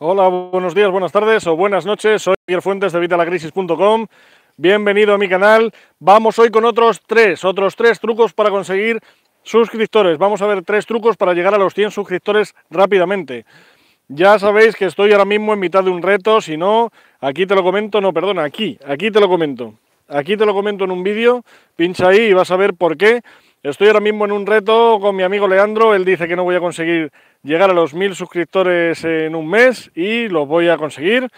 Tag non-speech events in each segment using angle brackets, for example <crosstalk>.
Hola, buenos días, buenas tardes o buenas noches. Soy Miguel Fuentes de Vitalacrisis.com. Bienvenido a mi canal. Vamos hoy con otros tres, otros tres trucos para conseguir suscriptores. Vamos a ver tres trucos para llegar a los 100 suscriptores rápidamente. Ya sabéis que estoy ahora mismo en mitad de un reto, si no, aquí te lo comento, no, perdona, aquí, aquí te lo comento. Aquí te lo comento en un vídeo, pincha ahí y vas a ver por qué. Estoy ahora mismo en un reto con mi amigo Leandro, él dice que no voy a conseguir llegar a los mil suscriptores en un mes y lo voy a conseguir.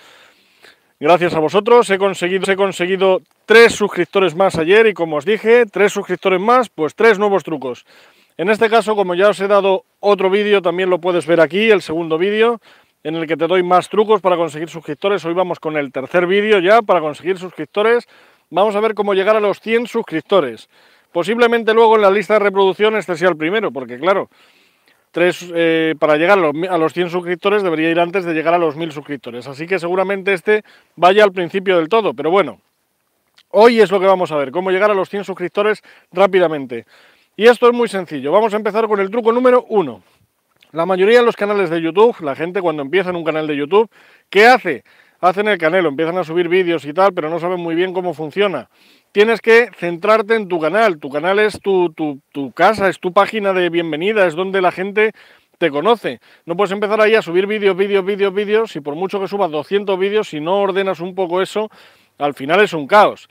Gracias a vosotros he conseguido, he conseguido tres suscriptores más ayer y como os dije, tres suscriptores más, pues tres nuevos trucos. En este caso, como ya os he dado otro vídeo, también lo puedes ver aquí, el segundo vídeo, en el que te doy más trucos para conseguir suscriptores. Hoy vamos con el tercer vídeo ya para conseguir suscriptores. Vamos a ver cómo llegar a los 100 suscriptores. Posiblemente luego en la lista de reproducción este sea el primero, porque claro, tres, eh, para llegar a los 100 suscriptores debería ir antes de llegar a los 1000 suscriptores. Así que seguramente este vaya al principio del todo, pero bueno, hoy es lo que vamos a ver, cómo llegar a los 100 suscriptores rápidamente. Y esto es muy sencillo, vamos a empezar con el truco número uno. La mayoría de los canales de YouTube, la gente cuando empieza en un canal de YouTube, ¿qué hace? Hacen el canelo, empiezan a subir vídeos y tal, pero no saben muy bien cómo funciona tienes que centrarte en tu canal. Tu canal es tu, casa, es tu página de bienvenida, es donde la gente te conoce. No puedes empezar ahí a subir vídeos, vídeos, vídeos, vídeos, y por mucho que subas 200 vídeos, si no ordenas un poco eso, al final es un caos.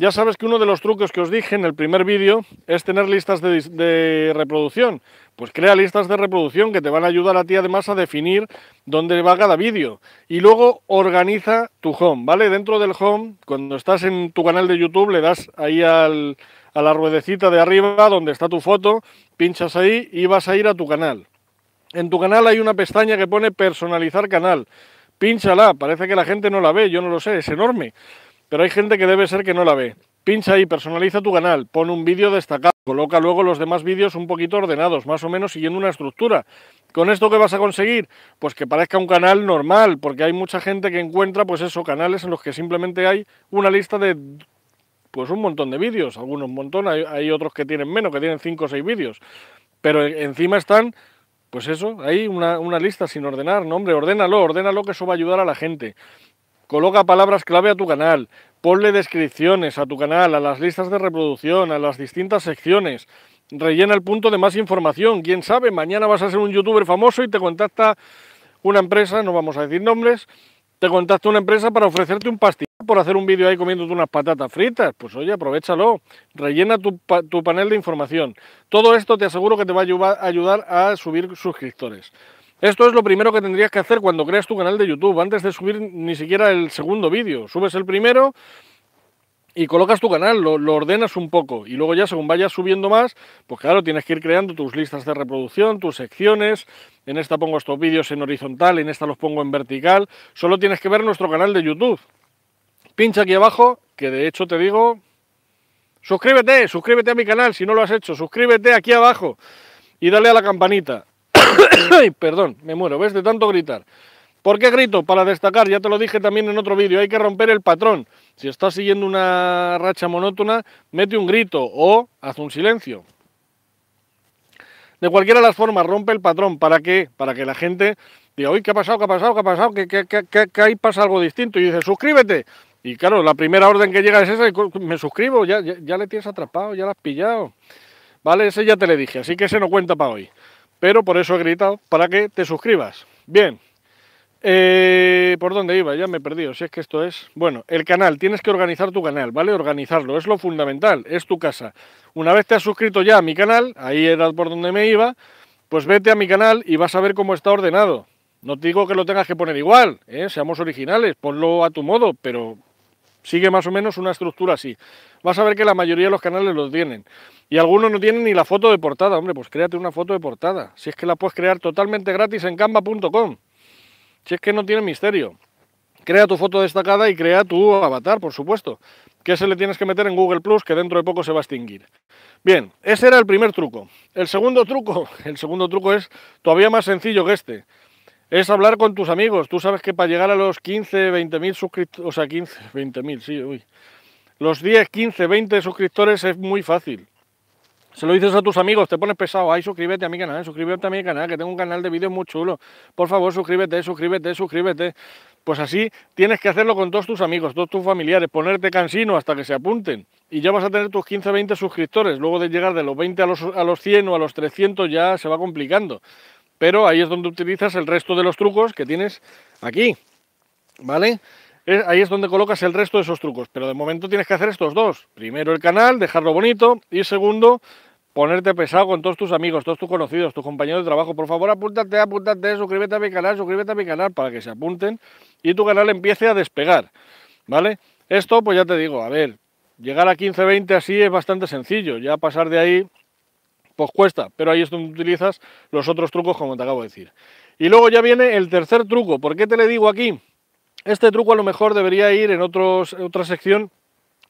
Ya sabes que uno de los trucos que os dije en el primer vídeo es tener listas de, reproducción. Pues crea listas de reproducción que te van a ayudar a ti además a definir dónde va cada vídeo. Y luego organiza tu home, ¿vale? Dentro del home, cuando estás en tu canal de YouTube, le das ahí a la ruedecita de arriba donde está tu foto, pinchas ahí y vas a ir a tu canal. En tu canal hay una pestaña que pone personalizar canal. Pínchala, parece que la gente no la ve, yo no lo sé, es enorme pero hay gente que debe ser que no la ve. Pincha ahí, personaliza tu canal, pon un vídeo destacado, coloca luego los demás vídeos un poquito ordenados, más o menos siguiendo una estructura. ¿Con esto qué vas a conseguir? Pues que parezca un canal normal, porque hay mucha gente que encuentra, pues eso, canales en los que simplemente hay una lista de, pues un montón de vídeos, algunos un montón, hay, otros que tienen menos, que tienen 5 o 6 vídeos, pero encima están, pues eso, hay una, una lista sin ordenar, no hombre, ordénalo, ordénalo que eso va a ayudar a la gente. Coloca palabras clave a tu canal, ponle descripciones a tu canal, a las listas de reproducción, a las distintas secciones. Rellena el punto de más información. Quién sabe, mañana vas a ser un youtuber famoso y te contacta una empresa, no vamos a decir nombres, te contacta una empresa para ofrecerte un pastel por hacer un vídeo ahí comiéndote unas patatas fritas. Pues oye, aprovechalo, rellena tu, tu panel de información. Todo esto te aseguro que te va a ayudar a subir suscriptores. Esto es lo primero que tendrías que hacer cuando creas tu canal de YouTube, antes de subir ni siquiera el segundo vídeo. Subes el primero y colocas tu canal, lo, ordenas un poco y luego ya según vayas subiendo más, pues claro, tienes que ir creando tus listas de reproducción, tus secciones, en esta pongo estos vídeos en horizontal, en esta los pongo en vertical, solo tienes que ver nuestro canal de YouTube. Pincha aquí abajo, que de hecho te digo, suscríbete, suscríbete a mi canal si no lo has hecho, suscríbete aquí abajo y dale a la campanita. <coughs> Perdón, me muero, ¿ves? De tanto gritar. ¿Por qué grito? Para destacar, ya te lo dije también en otro vídeo, hay que romper el patrón. Si estás siguiendo una racha monótona, mete un grito o haz un silencio. De cualquiera de las formas, rompe el patrón. ¿Para qué? Para que la gente diga, uy, ¿qué ha pasado? ¿Qué ha pasado? ¿Qué ha pasado? ¿Que, que, ahí pasa algo distinto? Y dice, suscríbete. Y claro, la primera orden que llega es esa, me suscribo, ya, ya, ya le tienes atrapado, ya la has pillado. Vale, ese ya te le dije, así que ese no cuenta para hoy pero por eso he gritado para que te suscribas. Bien, eh, ¿por dónde iba? Ya me he perdido, si es que esto es... Bueno, el canal, tienes que organizar tu canal, ¿vale? Organizarlo, es lo fundamental, es tu casa. Una vez te has suscrito ya a mi canal, ahí era por donde me iba, pues vete a mi canal y vas a ver cómo está ordenado. No te digo que lo tengas que poner igual, ¿eh? seamos originales, ponlo a tu modo, pero sigue más o menos una estructura así. Vas a ver que la mayoría de los canales lo tienen. Y algunos no tienen ni la foto de portada. Hombre, pues créate una foto de portada. Si es que la puedes crear totalmente gratis en canva.com. Si es que no tiene misterio. Crea tu foto destacada y crea tu avatar, por supuesto. Que se le tienes que meter en Google Plus, que dentro de poco se va a extinguir. Bien, ese era el primer truco. El segundo truco, <laughs> el segundo truco es todavía más sencillo que este es hablar con tus amigos. Tú sabes que para llegar a los 15, 20 mil suscriptores, o sea, 15, 20 mil, sí, uy. Los 10, 15, 20 suscriptores es muy fácil. Se lo dices a tus amigos, te pones pesado, ay, suscríbete a mi canal, suscríbete a mi canal, que tengo un canal de vídeos muy chulo. Por favor, suscríbete, suscríbete, suscríbete. Pues así tienes que hacerlo con todos tus amigos, todos tus familiares, ponerte cansino hasta que se apunten. Y ya vas a tener tus 15, 20 suscriptores. Luego de llegar de los 20 a los, a los 100 o a los 300 ya se va complicando. Pero ahí es donde utilizas el resto de los trucos que tienes aquí. ¿Vale? ahí es donde colocas el resto de esos trucos. Pero de momento tienes que hacer estos dos. Primero el canal, dejarlo bonito. Y segundo, ponerte pesado con todos tus amigos, todos tus conocidos, tus compañeros de trabajo. Por favor, apúntate, apúntate, suscríbete a mi canal, suscríbete a mi canal para que se apunten y tu canal empiece a despegar. ¿Vale? Esto, pues ya te digo, a ver, llegar a 15, 20 así es bastante sencillo. Ya pasar de ahí, pues cuesta. Pero ahí es donde utilizas los otros trucos, como te acabo de decir. Y luego ya viene el tercer truco. ¿Por qué te le digo aquí? Este truco a lo mejor debería ir en otros, otra sección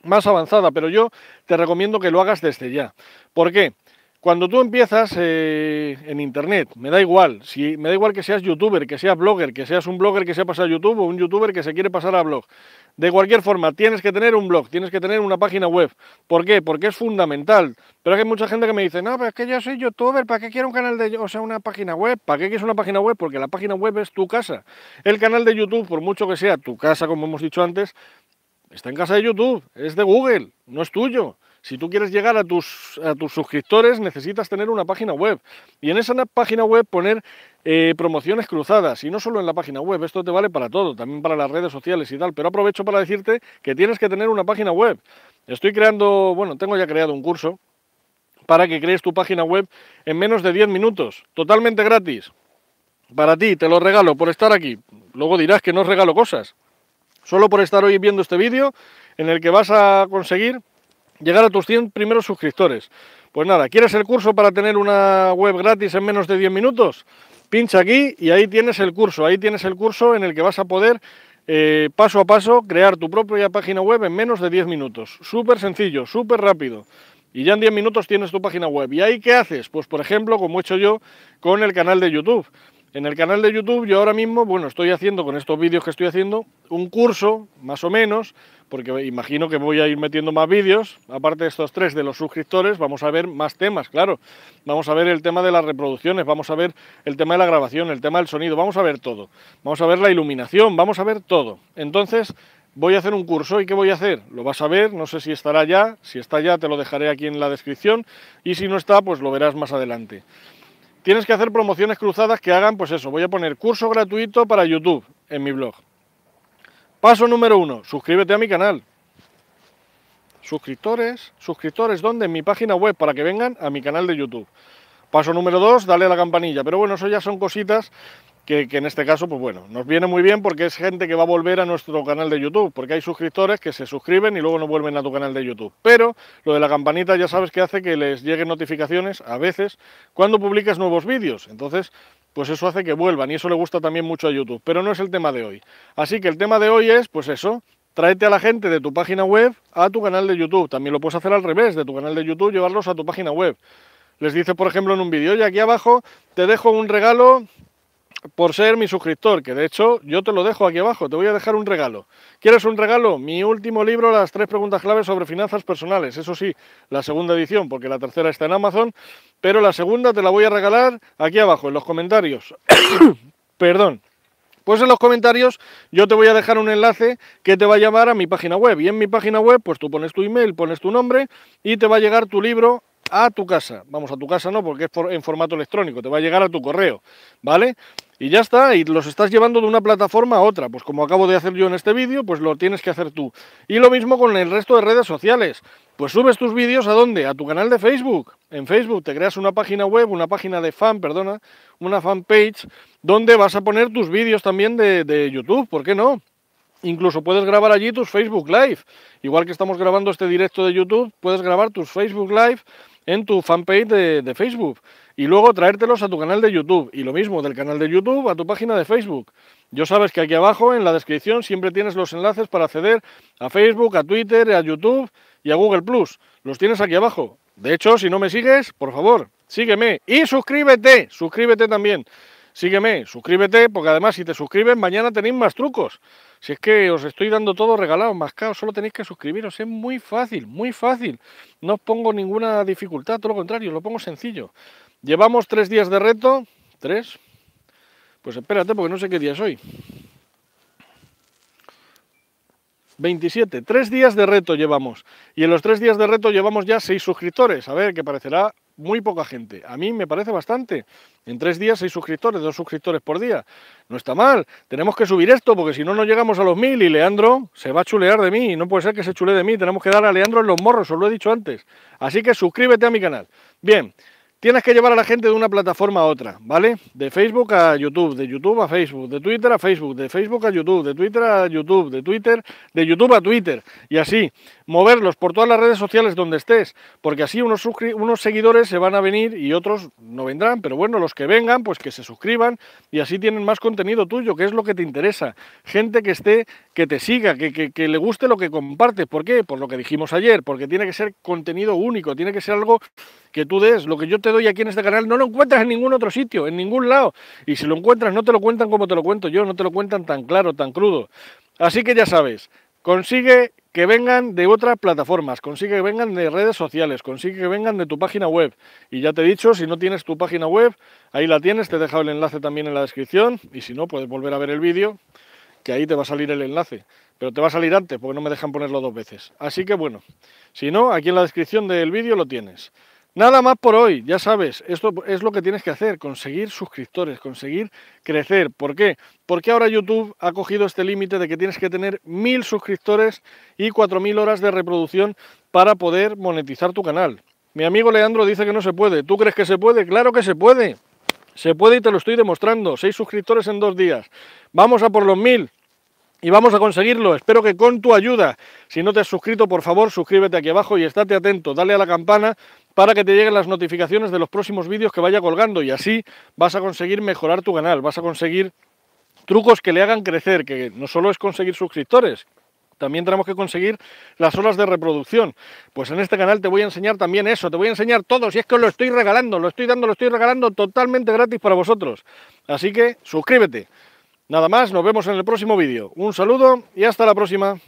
más avanzada, pero yo te recomiendo que lo hagas desde ya. ¿Por qué? Cuando tú empiezas eh, en internet, me da igual, si me da igual que seas youtuber, que seas blogger, que seas un blogger que se ha pasado a YouTube o un youtuber que se quiere pasar a blog. De cualquier forma, tienes que tener un blog, tienes que tener una página web. ¿Por qué? Porque es fundamental. Pero hay mucha gente que me dice, no, pero es que yo soy youtuber, ¿para qué quiero un canal de, o sea, una página web? ¿Para qué quieres una página web? Porque la página web es tu casa. El canal de YouTube, por mucho que sea tu casa, como hemos dicho antes, está en casa de YouTube, es de Google, no es tuyo. Si tú quieres llegar a tus, a tus suscriptores, necesitas tener una página web. Y en esa página web poner eh, promociones cruzadas. Y no solo en la página web, esto te vale para todo, también para las redes sociales y tal. Pero aprovecho para decirte que tienes que tener una página web. Estoy creando, bueno, tengo ya creado un curso para que crees tu página web en menos de 10 minutos, totalmente gratis. Para ti, te lo regalo por estar aquí. Luego dirás que no os regalo cosas. Solo por estar hoy viendo este vídeo en el que vas a conseguir llegar a tus 100 primeros suscriptores. Pues nada, ¿quieres el curso para tener una web gratis en menos de 10 minutos? Pincha aquí y ahí tienes el curso. Ahí tienes el curso en el que vas a poder eh, paso a paso crear tu propia página web en menos de 10 minutos. Súper sencillo, súper rápido. Y ya en 10 minutos tienes tu página web. ¿Y ahí qué haces? Pues por ejemplo, como he hecho yo con el canal de YouTube. En el canal de YouTube yo ahora mismo, bueno, estoy haciendo con estos vídeos que estoy haciendo un curso, más o menos, porque imagino que voy a ir metiendo más vídeos, aparte de estos tres de los suscriptores, vamos a ver más temas, claro. Vamos a ver el tema de las reproducciones, vamos a ver el tema de la grabación, el tema del sonido, vamos a ver todo. Vamos a ver la iluminación, vamos a ver todo. Entonces, voy a hacer un curso y ¿qué voy a hacer? Lo vas a ver, no sé si estará ya, si está ya te lo dejaré aquí en la descripción y si no está, pues lo verás más adelante tienes que hacer promociones cruzadas que hagan, pues eso, voy a poner curso gratuito para YouTube en mi blog. Paso número uno, suscríbete a mi canal. Suscriptores, suscriptores, ¿dónde? En mi página web, para que vengan a mi canal de YouTube. Paso número dos, dale a la campanilla. Pero bueno, eso ya son cositas que, en este caso, pues bueno, nos viene muy bien porque es gente que va a volver a nuestro canal de YouTube, porque hay suscriptores que se suscriben y luego no vuelven a tu canal de YouTube. Pero lo de la campanita ya sabes que hace que les lleguen notificaciones a veces cuando publicas nuevos vídeos. Entonces, pues eso hace que vuelvan y eso le gusta también mucho a YouTube. Pero no es el tema de hoy. Así que el tema de hoy es, pues eso, tráete a la gente de tu página web a tu canal de YouTube. También lo puedes hacer al revés, de tu canal de YouTube llevarlos a tu página web. Les dice, por ejemplo, en un vídeo, oye, aquí abajo te dejo un regalo por ser mi suscriptor, que de hecho yo te lo dejo aquí abajo, te voy a dejar un regalo. ¿Quieres un regalo? Mi último libro, Las tres preguntas claves sobre finanzas personales. Eso sí, la segunda edición, porque la tercera está en Amazon, pero la segunda te la voy a regalar aquí abajo, en los comentarios. <coughs> Perdón. Pues en los comentarios yo te voy a dejar un enlace que te va a llevar a mi página web. Y en mi página web, pues tú pones tu email, pones tu nombre y te va a llegar tu libro a tu casa. Vamos, a tu casa no, porque es en formato electrónico, te va a llegar a tu correo, ¿vale? Y ya está, y los estás llevando de una plataforma a otra. Pues como acabo de hacer yo en este vídeo, pues lo tienes que hacer tú. Y lo mismo con el resto de redes sociales. Pues subes tus vídeos a dónde? A tu canal de Facebook. En Facebook te creas una página web, una página de fan, perdona, una fanpage, donde vas a poner tus vídeos también de, de YouTube, ¿por qué no? Incluso puedes grabar allí tus Facebook Live. Igual que estamos grabando este directo de YouTube, puedes grabar tus Facebook Live en tu fanpage de, Facebook y luego traértelos a tu canal de YouTube y lo mismo del canal de YouTube a tu página de Facebook. Yo sabes que aquí abajo en la descripción siempre tienes los enlaces para acceder a Facebook, a Twitter, a YouTube y a Google Plus. Los tienes aquí abajo. De hecho, si no me sigues, por favor, sígueme y suscríbete, suscríbete también. sígueme, suscríbete, porque además si te suscribes mañana tenéis más trucos. Si es que os estoy dando todo regalado, más caro, solo tenéis que suscribiros, es muy fácil, muy fácil. No os pongo ninguna dificultad, todo lo contrario, lo pongo sencillo. Llevamos tres días de reto, tres, pues espérate porque no sé qué día es hoy. 27, tres días de reto llevamos. Y en los tres días de reto llevamos ya seis suscriptores. A ver, que parecerá muy poca gente. A mí me parece bastante. En tres días, seis suscriptores, dos suscriptores por día. No está mal. Tenemos que subir esto porque si no, no llegamos a los mil y Leandro se va a chulear de mí. No puede ser que se chule de mí. Tenemos que dar a Leandro en los morros, os lo he dicho antes. Así que suscríbete a mi canal. Bien, Tienes que llevar a la gente de una plataforma a otra, ¿vale? De Facebook a YouTube, de YouTube a Facebook, de Twitter a Facebook, de Facebook a YouTube, de Twitter a YouTube, de Twitter, de YouTube a Twitter, y así, moverlos por todas las redes sociales donde estés, porque así unos, seguidores se van a venir y otros no vendrán, pero bueno, los que vengan, pues que se suscriban y así tienen más contenido tuyo, que es lo que te interesa. Gente que esté, que te siga, que, que, que le guste lo que compartes. ¿Por qué? Por lo que dijimos ayer, porque tiene que ser contenido único, tiene que ser algo que tú des. Lo que yo te doy aquí en este canal no lo encuentras en ningún otro sitio, en ningún lado. Y si lo encuentras, no te lo cuentan como te lo cuento yo, no te lo cuentan tan claro, tan crudo. Así que ya sabes, consigue que vengan de otras plataformas, consigue que vengan de redes sociales, consigue que vengan de tu página web. Y ya te he dicho, si no tienes tu página web, ahí la tienes, te he dejado el enlace también en la descripción. Y si no, puedes volver a ver el vídeo, que ahí te va a salir el enlace. Pero te va a salir antes, porque no me dejan ponerlo dos veces. Así que bueno, si no, aquí en la descripción del vídeo lo tienes. Nada más por hoy, ya sabes, esto es lo que tienes que hacer, conseguir suscriptores, conseguir crecer. ¿Por qué? Porque ahora YouTube ha cogido este límite de que tienes que tener mil suscriptores y cuatro mil horas de reproducción para poder monetizar tu canal. Mi amigo Leandro dice que no se puede. ¿Tú crees que se puede? Claro que se puede. Se puede y te lo estoy demostrando. Seis suscriptores en dos días. Vamos a por los mil y vamos a conseguirlo. Espero que con tu ayuda, si no te has suscrito, por favor, suscríbete aquí abajo y estate atento, dale a la campana para que te lleguen las notificaciones de los próximos vídeos que vaya colgando y así vas a conseguir mejorar tu canal, vas a conseguir trucos que le hagan crecer, que no solo es conseguir suscriptores, también tenemos que conseguir las horas de reproducción. Pues en este canal te voy a enseñar también eso, te voy a enseñar todo, si es que os lo estoy regalando, lo estoy dando, lo estoy regalando totalmente gratis para vosotros. Así que suscríbete. Nada más, nos vemos en el próximo vídeo. Un saludo y hasta la próxima.